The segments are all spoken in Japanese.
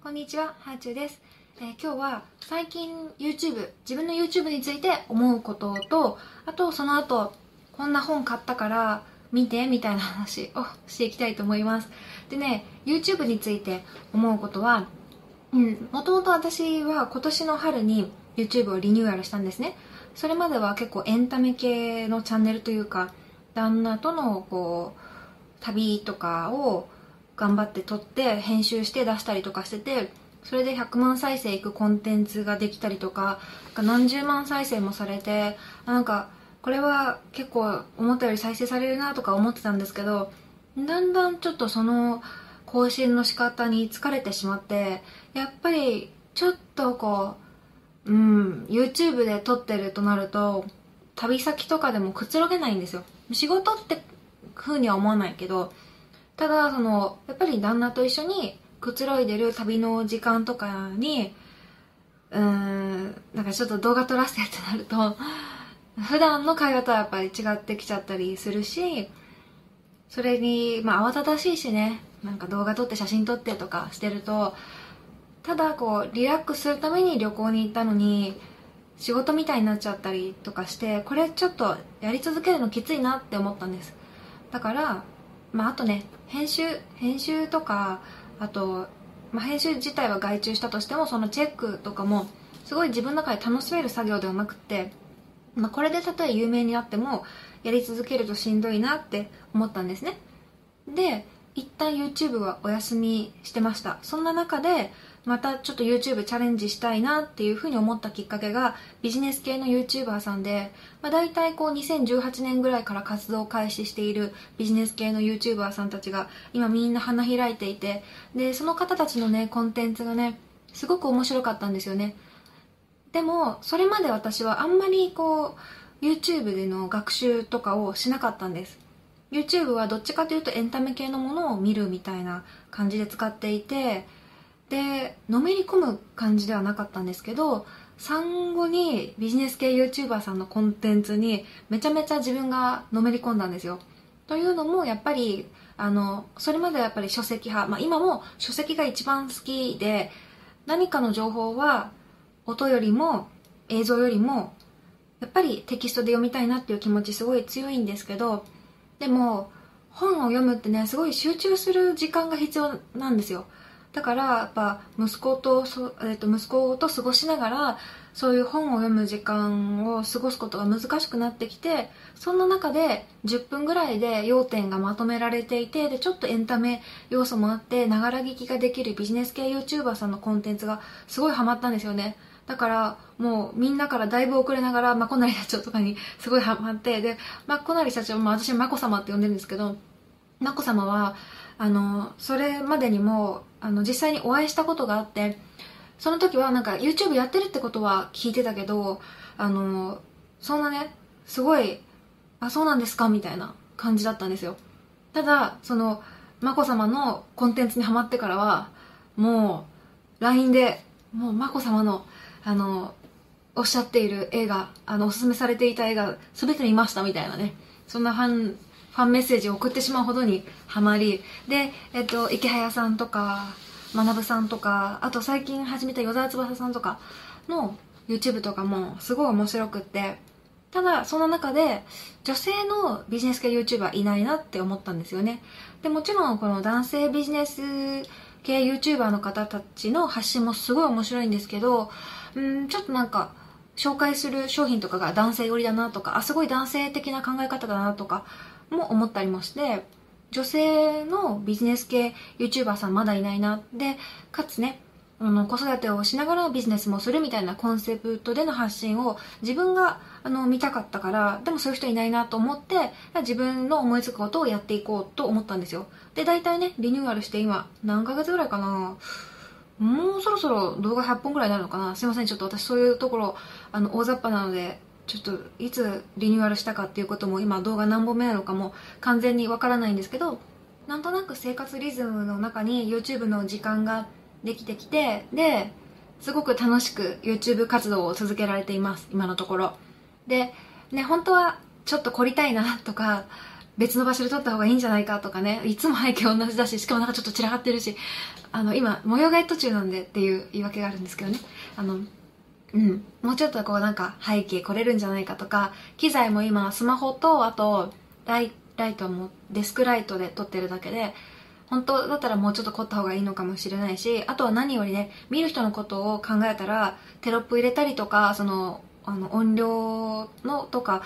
こんにちは、ハーチューです。えー今日は最近 YouTube、自分の YouTube について思うことと、あとその後、こんな本買ったから見てみたいな話をしていきたいと思います。でね、YouTube について思うことは、うん、もともと私は今年の春に YouTube をリニューアルしたんですね。それまでは結構エンタメ系のチャンネルというか、旦那とのこう、旅とかを頑張って撮って編集して出したりとかしててそれで100万再生いくコンテンツができたりとか何十万再生もされてなんかこれは結構思ったより再生されるなとか思ってたんですけどだんだんちょっとその更新の仕方に疲れてしまってやっぱりちょっとこううん YouTube で撮ってるとなると旅先とかでもくつろげないんですよ。仕事って風には思わないけどただそのやっぱり旦那と一緒にくつろいでる旅の時間とかにうーんなんかちょっと動画撮らせてってなると 普段の会話とはやっぱり違ってきちゃったりするしそれにまあ慌ただしいしねなんか動画撮って写真撮ってとかしてるとただこうリラックスするために旅行に行ったのに仕事みたいになっちゃったりとかしてこれちょっとやり続けるのきついなって思ったんです。だからまああとね編集編集とかあと、まあ、編集自体は外注したとしてもそのチェックとかもすごい自分の中で楽しめる作業ではなくて、まあ、これでたとえ有名になってもやり続けるとしんどいなって思ったんですね。で一旦 YouTube はお休みしてました。そんな中でまたちょっと YouTube チャレンジしたいなっていうふうに思ったきっかけがビジネス系の YouTuber さんで、まあ、大体こう2018年ぐらいから活動を開始しているビジネス系の YouTuber さんたちが今みんな花開いていてでその方たちのねコンテンツがねすごく面白かったんですよね。でもそれまで私はあんまりこう YouTube での学習とかをしなかったんです。YouTube はどっちかというとエンタメ系のものを見るみたいな感じで使っていてでのめり込む感じではなかったんですけど産後にビジネス系 YouTuber さんのコンテンツにめちゃめちゃ自分がのめり込んだんですよ。というのもやっぱりあのそれまではやっぱり書籍派、まあ、今も書籍が一番好きで何かの情報は音よりも映像よりもやっぱりテキストで読みたいなっていう気持ちすごい強いんですけどでも本を読むってねすごい集中する時間が必要なんですよ。だからやっぱ息子とそ、えっと息子と過ごしながらそういう本を読む時間を過ごすことが難しくなってきてそんな中で10分ぐらいで要点がまとめられていてでちょっとエンタメ要素もあってながら聞きができるビジネス系 YouTuber さんのコンテンツがすごいハマったんですよね。だからもうみんなからだいぶ遅れながらまこなり社長とかに すごいハマってでまこなり社長も私まこ様って呼んでるんですけどまこ様はあのそれまでにもあの実際にお会いしたことがあってその時はなんか YouTube やってるってことは聞いてたけどあのそんなねすごいあそうなんですかみたいな感じだったんですよ。ただその眞子さまのコンテンツにハマってからはもう LINE でもう眞子さまのあのおっしゃっている映画あのおすすめされていた映画全て見ましたみたいなねそんなファンファンメッセージを送ってしまうほどにハマりで、えっと、池早さんとか学さんとかあと最近始めた与沢翼さんとかの YouTube とかもすごい面白くってただその中で女性のビジネス系 YouTuber いないなって思ったんですよね。でもちろんこの男性ビジネス系 YouTuber の方たちの発信もすごい面白いんですけどうんちょっとなんか紹介する商品とかが男性寄りだなとかあすごい男性的な考え方だなとかも思ったりもして女性のビジネス系 YouTuber さんまだいないなでかつねあの子育てをしながらビジネスもするみたいなコンセプトでの発信を自分があの見たかったからでもそういう人いないなと思って自分の思いつくことをやっていこうと思ったんですよ。で大体ねリニューアルして今何ヶ月ぐらいかな。もうそろそろ動画100本ぐらいになるのかな。すいません。ちょっと私そういうところあの大雑把なのでちょっといつリニューアルしたかっていうことも今動画何本目なのかも完全にわからないんですけどなんとなく生活リズムの中に YouTube の時間ができてきてですごく楽しく YouTube 活動を続けられています。今のところ。でね本当はちょっと凝りたいなとか別の場所で撮った方がいいんじゃないかとかね。いつも背景同じだししかもなんかちょっと散らかってるし。あの今模様替え途中なんでっていう言い訳があるんですけどね。あのうん。もうちょっとこうなんか背景来れるんじゃないかとか機材も今スマホとあとライライトもデスクライトで撮ってるだけで本当だったらもうちょっと凝った方がいいのかもしれないしあとは何よりね見る人のことを考えたらテロップ入れたりとかそのあの音量のとか、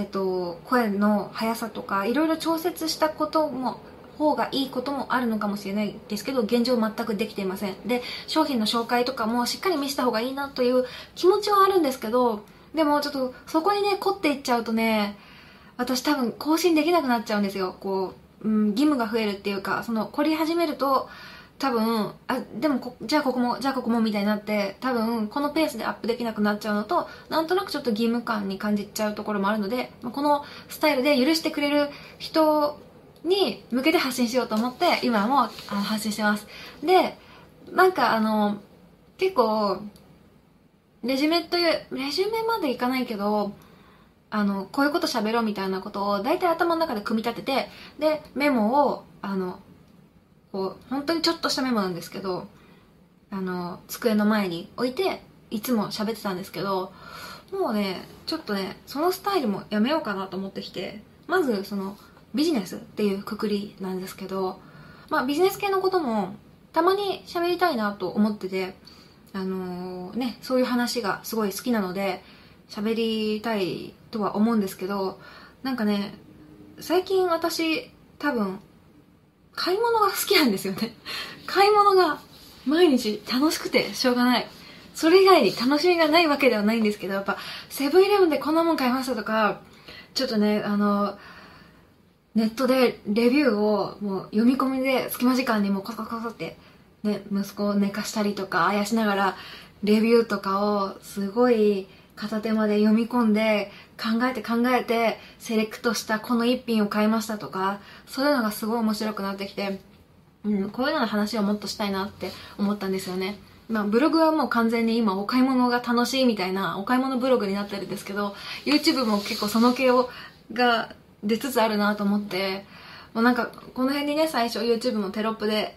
えっと、声の速さとかいろいろ調節したことも方がいいこともあるのかもしれないですけど現状全くできていません。で商品の紹介とかもしっかり見せた方がいいなという気持ちはあるんですけどでもちょっとそこにね凝っていっちゃうとね私多分更新できなくなっちゃうんですよ。こう、うん、義務が増えるっていうかその凝り始めると多分あでもこじゃあここもじゃあここもみたいになって多分このペースでアップできなくなっちゃうのとなんとなくちょっと義務感に感じちゃうところもあるのでこのスタイルで許してくれる人に向けて発信しようと思って今も発信してます。でなんかあの結構レジュメというレジュメまでいかないけどあのこういうこと喋ろうみたいなことを大体頭の中で組み立ててでメモをあのこう本当にちょっとしたメモなんですけどあの机の前に置いていつも喋ってたんですけどもうねちょっとねそのスタイルもやめようかなと思ってきてまずそのビジネスっていうくくりなんですけどまあビジネス系のこともたまに喋りたいなと思っててあのー、ねそういう話がすごい好きなので喋りたいとは思うんですけどなんかね最近私多分買い物が好きなんですよね。買い物が毎日楽しくてしょうがない。それ以外に楽しみがないわけではないんですけどやっぱセブンイレブンでこんなもん買いましたとかちょっとねあのネットでレビューをもう読み込みで隙間時間にもコソコソって、ね、息子を寝かしたりとかあやしながらレビューとかをすごい片手まで読み込んで考えて考えてセレクトしたこの一品を買いましたとかそういうのがすごい面白くなってきて、うん、こういうのの話をもっとしたいなって思ったんですよね。まあ、ブログはもう完全に今お買い物が楽しいみたいなお買い物ブログになってるんですけど YouTube も結構その系をが出つつあるなと思ってもうなんかこの辺にね最初 YouTube のテロップで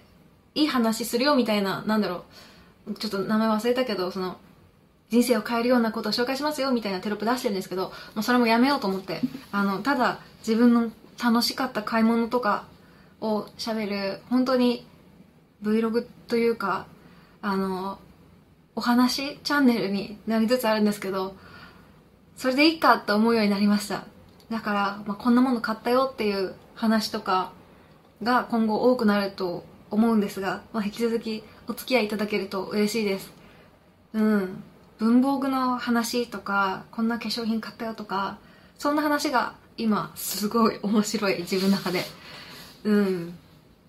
いい話するよみたいななんだろうちょっと名前忘れたけどその人生を変えるようなことを紹介しますよみたいなテロップ出してるんですけどもうそれもやめようと思ってあのただ自分の楽しかった買い物とかをしゃべる本当に Vlog というかあのお話チャンネルになりつつあるんですけどそれでいいかと思うようになりました。だから、まあ、こんなもの買ったよっていう話とかが今後多くなると思うんですが、まあ、引き続きお付き合いいただけると嬉しいです。うん。文房具の話とかこんな化粧品買ったよとかそんな話が今すごい面白い自分の中で。うん。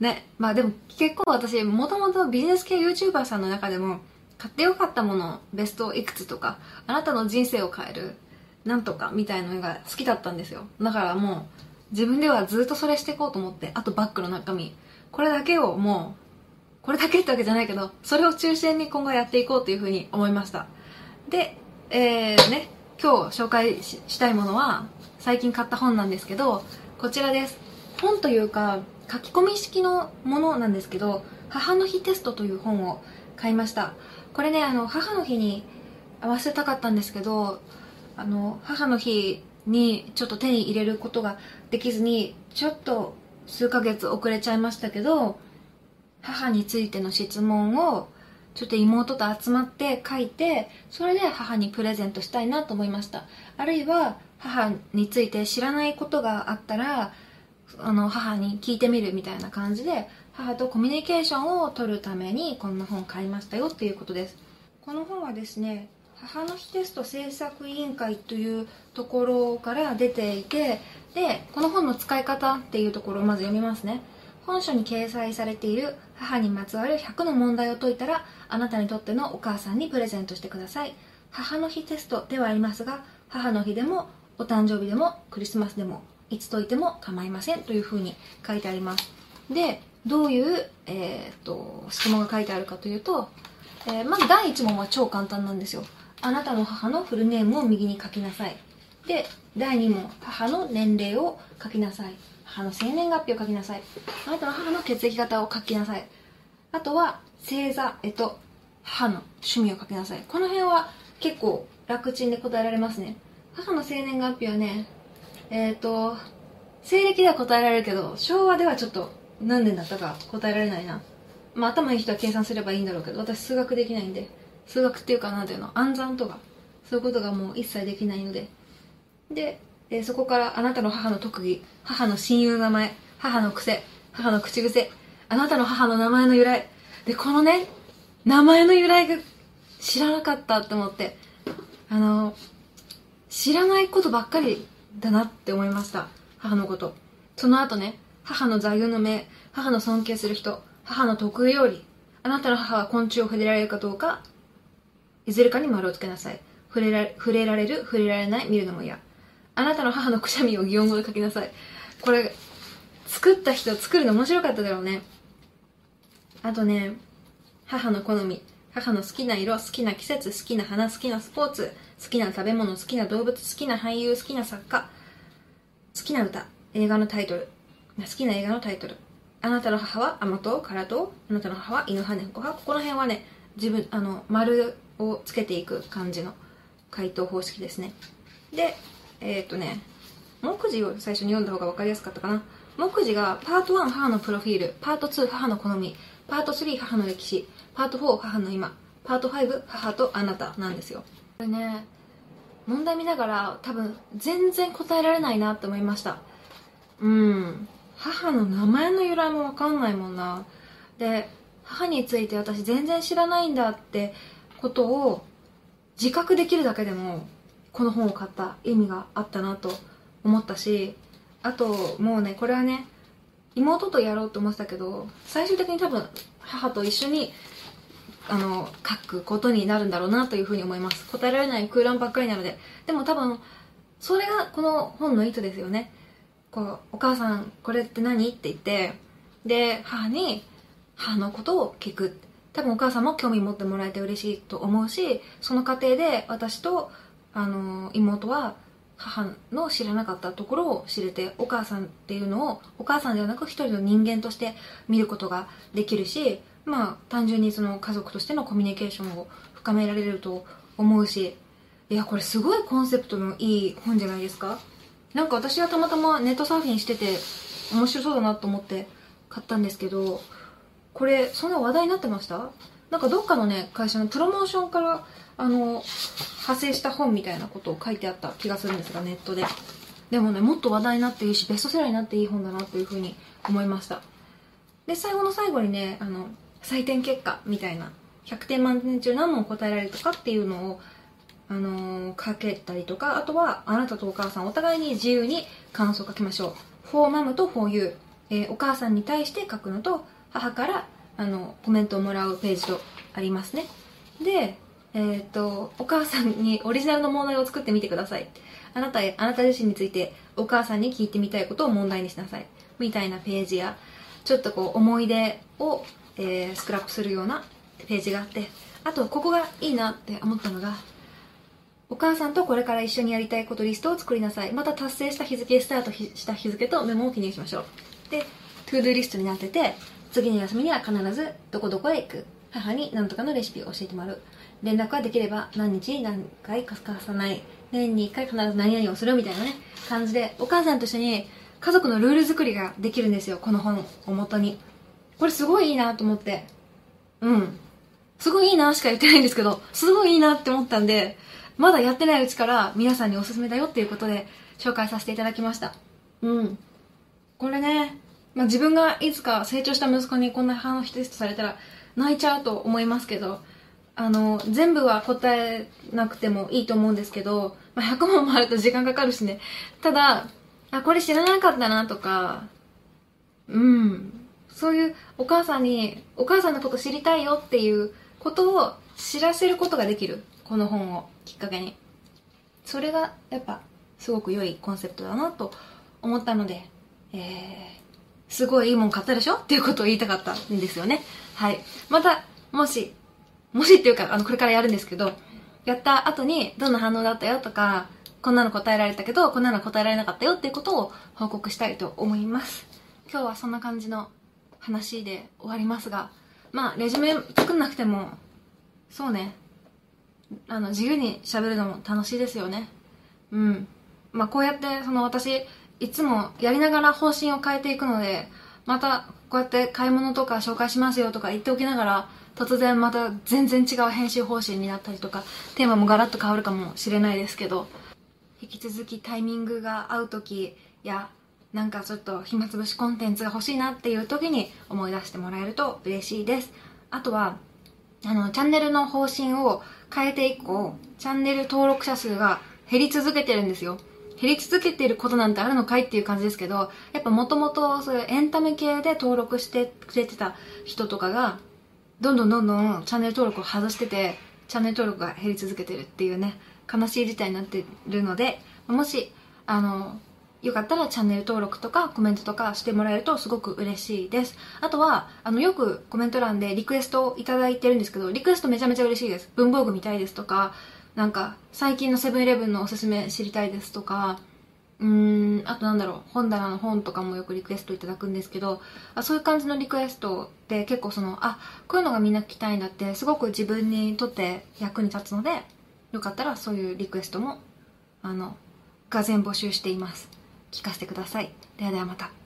ね。まあでも結構私もともとビジネス系 YouTuber さんの中でも買ってよかったものベストいくつとかあなたの人生を変えるなんとかみたいなのが好きだったんですよ。だからもう自分ではずっとそれしていこうと思ってあとバッグの中身。これだけをもうこれだけってわけじゃないけどそれを中心に今後やっていこうというふうに思いました。で、えー、ね、今日紹介したいものは最近買った本なんですけど、こちらです。本というか、書き込み式のものなんですけど、母の日テストという本を買いました。これね、あの、母の日に合わせたかったんですけど、あの、母の日にちょっと手に入れることができずに、ちょっと数ヶ月遅れちゃいましたけど、母についての質問をちょっと妹と集まって書いてそれで母にプレゼントしたいなと思いました。あるいは母について知らないことがあったらあの母に聞いてみるみたいな感じで母とコミュニケーションを取るためにこんな本買いましたよっていうことです。この本はですね母の日テスト制作委員会というところから出ていてでこの本の使い方っていうところをまず読みますね。本書に掲載されている母にまつわる100の問題を解いたらあなたにとってのお母さんにプレゼントしてください。母の日テストではありますが母の日でもお誕生日でもクリスマスでもいつ解いても構いませんというふうに書いてあります。でどういう、えー、と質問が書いてあるかというと、えー、まず第1問は超簡単なんですよ。あなたの母のフルネームを右に書きなさい。で第2問母の年齢を書きなさい。母の生年月日を書きなさい。あなたの母の血液型を書きなさい。あとは星座えと母の趣味を書きなさい。この辺は結構楽ちんで答えられますね。母の生年月日はねえっ、ー、と西暦では答えられるけど昭和ではちょっと何年だったか答えられないな。まあ頭いい人は計算すればいいんだろうけど私数学できないんで数学っていうかなんていうの暗算とかそういうことがもう一切できないので。で、えー、そこからあなたの母の特技母の親友名前母の癖母の口癖あなたの母の名前の由来。でこのね名前の由来が知らなかったって思ってあの知らないことばっかりだなって思いました母のこと。その後ね母の座右の銘母の尊敬する人母の得意料理あなたの母は昆虫を触れられるかどうかいずれかに丸をつけなさい。触れら触れられる触れられない見るのも嫌。あなたの母のくしゃみを擬音語で書きなさい。これ作った人作るの面白かっただろうね。あとね母の好み。母の好きな色好きな季節好きな花好きなスポーツ好きな食べ物好きな動物好きな俳優好きな作家好きな歌映画のタイトル。好きな映画のタイトル。あなたの母は甘党辛党あなたの母は犬派猫派？ここの辺はね自分あの丸をつけていく感じの回答方式ですね。でえっ、とね目次を最初に読んだ方が分かりやすかったかな。目次がパート1母のプロフィールパート2母の好みパート3母の歴史パート4母の今パート5母とあなたなんですよ。これね問題見ながら多分全然答えられないなって思いました。うん。母の名前の由来も分かんないもんな。で母について私全然知らないんだってことを自覚できるだけでもこの本を買った意味があったなと思ったしあともうねこれはね妹とやろうと思ってたけど最終的に多分母と一緒にあの書くことになるんだろうなというふうに思います。答えられない空欄ばっかりなので。でも多分それがこの本の意図ですよね。こうお母さんこれって何って言ってで母に母のことを聞く。多分お母さんも興味持ってもらえて嬉しいと思うしその過程で私とあの妹は母の知らなかったところを知れてお母さんっていうのをお母さんではなく一人の人間として見ることができるしまあ単純にその家族としてのコミュニケーションを深められると思うしいやこれすごいコンセプトのいい本じゃないですか。なんか私はたまたまネットサーフィンしてて面白そうだなと思って買ったんですけどこれそんな話題になってました？なんかどっかのね会社のプロモーションからあの派生した本みたいなことを書いてあった気がするんですがネットで。でもねもっと話題になっていいしベストセラーになっていい本だなというふうに思いました。で最後の最後にねあの採点結果みたいな100点満点中何問答えられるとかっていうのをあのー、書けたりとかあとはあなたとお母さんお互いに自由に感想を書きましょう「フォーマムと「フォーユー」えー、お母さんに対して書くのと母からあのコメントをもらうページとありますね。でえー、とお母さんにオリジナルの問題を作ってみてください。あなたあなた自身についてお母さんに聞いてみたいことを問題にしなさい。みたいなページやちょっとこう思い出を、えー、スクラップするようなページがあってあとここがいいなって思ったのがお母さんとこれから一緒にやりたいことリストを作りなさい。また達成した日付スタートした日付とメモを記入しましょう。で to-do リストになってて次の休みには必ずどこどこへ行く。母に何とかのレシピを教えてもらう。連絡はできれば何日に何回かかさない。年に1回必ず何々をするみたいなね。感じでお母さんと一緒に家族のルール作りができるんですよ。この本をもとに。これすごいいいなと思って。うん。すごいいいなしか言ってないんですけどすごいいいなって思ったんでまだやってないうちから皆さんにおすすめだよっていうことで紹介させていただきました。うん。これねまあ、自分がいつか成長した息子にこんな母の日テストされたら泣いちゃうと思いますけどあの全部は答えなくてもいいと思うんですけど、まあ、100問もあると時間かかるしね。ただあこれ知らなかったなとかうん。そういうお母さんにお母さんのこと知りたいよっていうことを知らせることができるこの本をきっかけに。それがやっぱすごく良いコンセプトだなと思ったので、えー、すごいいいもん買ったでしょ？っていうことを言いたかったんですよね。はい。また、もし、もしっていうか、あの、これからやるんですけど、やった後にどんな反応だったよとか、こんなの答えられたけどこんなの答えられなかったよっていうことを報告したいと思います。今日はそんな感じの話で終わりますがまあレジュメ作んなくてもそうね。あの自由に喋るのも楽しいですよね。うん。まあこうやってその私いつもやりながら方針を変えていくのでまたこうやって買い物とか紹介しますよとか言っておきながら突然また全然違う編集方針になったりとかテーマもガラッと変わるかもしれないですけど引き続きタイミングが合う時やなんかちょっと暇つぶしコンテンツが欲しいなっていう時に思い出してもらえると嬉しいです。あとはあのチャンネルの方針を変えて以降チャンネル登録者数が減り続けてるんですよ。減り続けていることなんてあるのかいっていう感じですけどやっぱもともとそういうエンタメ系で登録してくれてた人とかがどんどんどんどんチャンネル登録を外しててチャンネル登録が減り続けてるっていうね悲しい事態になってるのでもしあのよかったらチャンネル登録とかコメントとかしてもらえるとすごく嬉しいです。あとは、あの、よくコメント欄でリクエストをいただいてるんですけど、リクエストめちゃめちゃ嬉しいです。文房具見たいですとか、なんか、最近のセブンイレブンのおすすめ知りたいですとか、うーん、あとなんだろう、本棚の本とかもよくリクエストいただくんですけど、あそういう感じのリクエストって結構その、あ、こういうのがみんな聞きたいんだって、すごく自分にとって役に立つので、よかったらそういうリクエストも、あの、がぜ募集しています。聞かせてください。ではではまた。